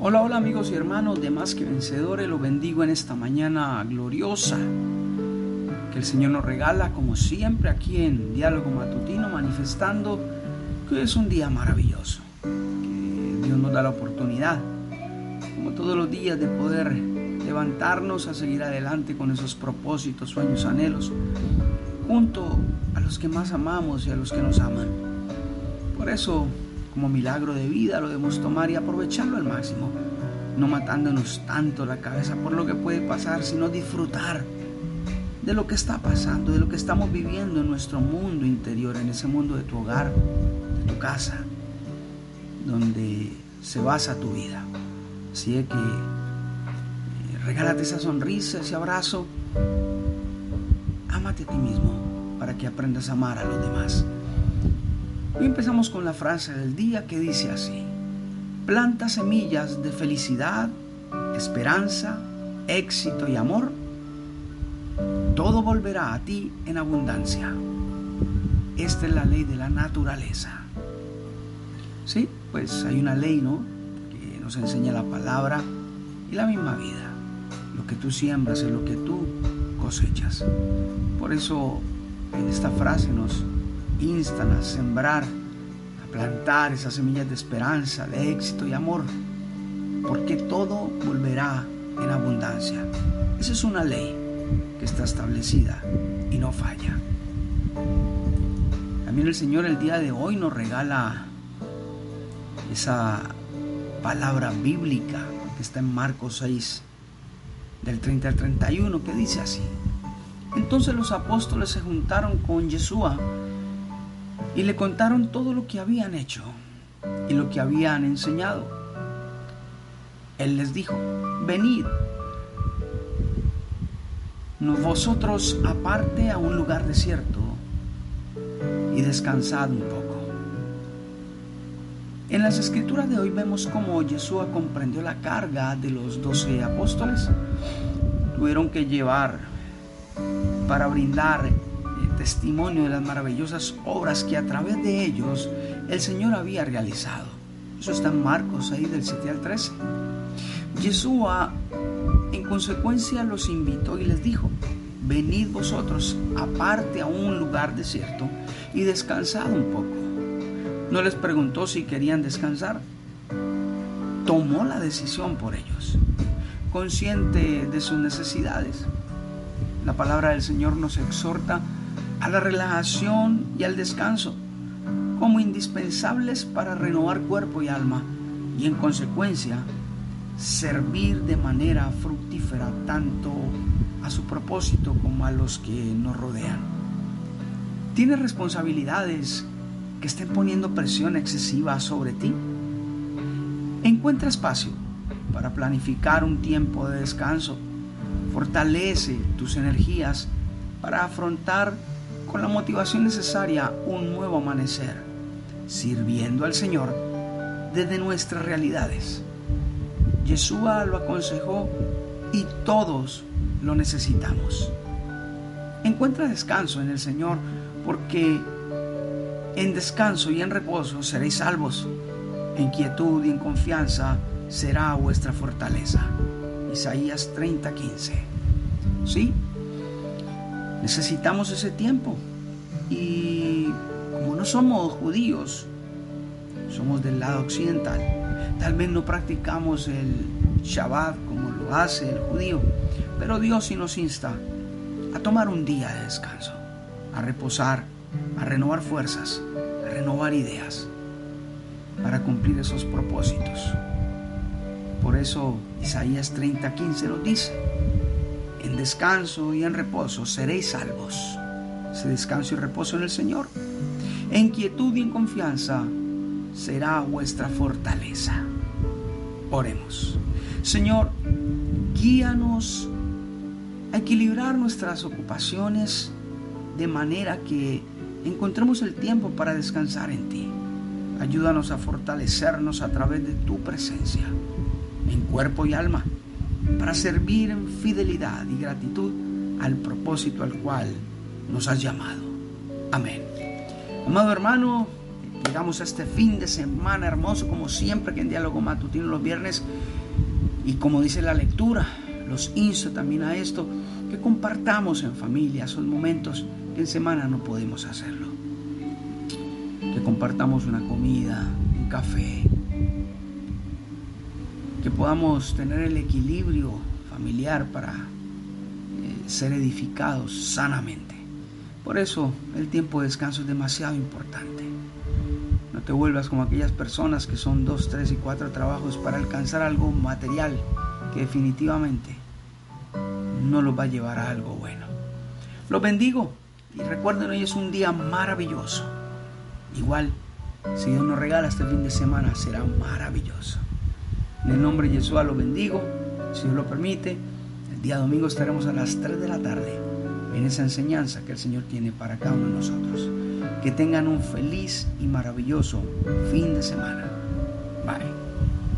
Hola, hola amigos y hermanos de Más que Vencedores, los bendigo en esta mañana gloriosa que el Señor nos regala, como siempre, aquí en Diálogo Matutino, manifestando que es un día maravilloso, que Dios nos da la oportunidad, como todos los días, de poder levantarnos a seguir adelante con esos propósitos, sueños, anhelos, junto a los que más amamos y a los que nos aman. Por eso como milagro de vida lo debemos tomar y aprovecharlo al máximo, no matándonos tanto la cabeza por lo que puede pasar, sino disfrutar de lo que está pasando, de lo que estamos viviendo en nuestro mundo interior, en ese mundo de tu hogar, de tu casa, donde se basa tu vida. Así es que eh, regálate esa sonrisa, ese abrazo, ámate a ti mismo para que aprendas a amar a los demás. Hoy empezamos con la frase del día que dice así, planta semillas de felicidad, esperanza, éxito y amor, todo volverá a ti en abundancia. Esta es la ley de la naturaleza. Sí, pues hay una ley, ¿no? Que nos enseña la palabra y la misma vida. Lo que tú siembras es lo que tú cosechas. Por eso en esta frase nos instan a sembrar, a plantar esas semillas de esperanza, de éxito y amor, porque todo volverá en abundancia. Esa es una ley que está establecida y no falla. También el Señor el día de hoy nos regala esa palabra bíblica que está en Marcos 6, del 30 al 31, que dice así. Entonces los apóstoles se juntaron con Yeshua y le contaron todo lo que habían hecho y lo que habían enseñado. Él les dijo, venid, vosotros aparte a un lugar desierto y descansad un poco. En las escrituras de hoy vemos cómo Yeshua comprendió la carga de los doce apóstoles. Tuvieron que llevar para brindar testimonio de las maravillosas obras que a través de ellos el Señor había realizado. Eso está en Marcos ahí del 7 al 13. Yeshua en consecuencia los invitó y les dijo, venid vosotros aparte a un lugar desierto y descansad un poco. No les preguntó si querían descansar. Tomó la decisión por ellos, consciente de sus necesidades. La palabra del Señor nos exhorta a la relajación y al descanso como indispensables para renovar cuerpo y alma y en consecuencia servir de manera fructífera tanto a su propósito como a los que nos rodean. ¿Tienes responsabilidades que estén poniendo presión excesiva sobre ti? Encuentra espacio para planificar un tiempo de descanso. Fortalece tus energías para afrontar con la motivación necesaria un nuevo amanecer, sirviendo al Señor desde nuestras realidades. Yeshua lo aconsejó y todos lo necesitamos. Encuentra descanso en el Señor porque en descanso y en reposo seréis salvos. En quietud y en confianza será vuestra fortaleza. Isaías 30:15. ¿Sí? Necesitamos ese tiempo. Y como no somos judíos, somos del lado occidental, tal vez no practicamos el Shabbat como lo hace el judío, pero Dios sí nos insta a tomar un día de descanso, a reposar, a renovar fuerzas, a renovar ideas, para cumplir esos propósitos. Por eso Isaías 30:15 nos dice, descanso y en reposo seréis salvos. Ese descanso y reposo en el Señor. En quietud y en confianza será vuestra fortaleza. Oremos. Señor, guíanos a equilibrar nuestras ocupaciones de manera que encontremos el tiempo para descansar en ti. Ayúdanos a fortalecernos a través de tu presencia, en cuerpo y alma para servir en fidelidad y gratitud al propósito al cual nos has llamado. Amén. Amado hermano, llegamos a este fin de semana hermoso, como siempre que en Diálogo Matutino los viernes. Y como dice la lectura, los insto también a esto, que compartamos en familia esos momentos que en semana no podemos hacerlo. Que compartamos una comida, un café, que podamos tener el equilibrio familiar para eh, ser edificados sanamente. Por eso el tiempo de descanso es demasiado importante. No te vuelvas como aquellas personas que son dos, tres y cuatro trabajos para alcanzar algo material que definitivamente no los va a llevar a algo bueno. Los bendigo y recuerden hoy es un día maravilloso. Igual, si Dios nos regala este fin de semana será maravilloso. En el nombre de Jesús lo bendigo. Si Dios lo permite, el día domingo estaremos a las 3 de la tarde en esa enseñanza que el Señor tiene para cada uno de nosotros. Que tengan un feliz y maravilloso fin de semana.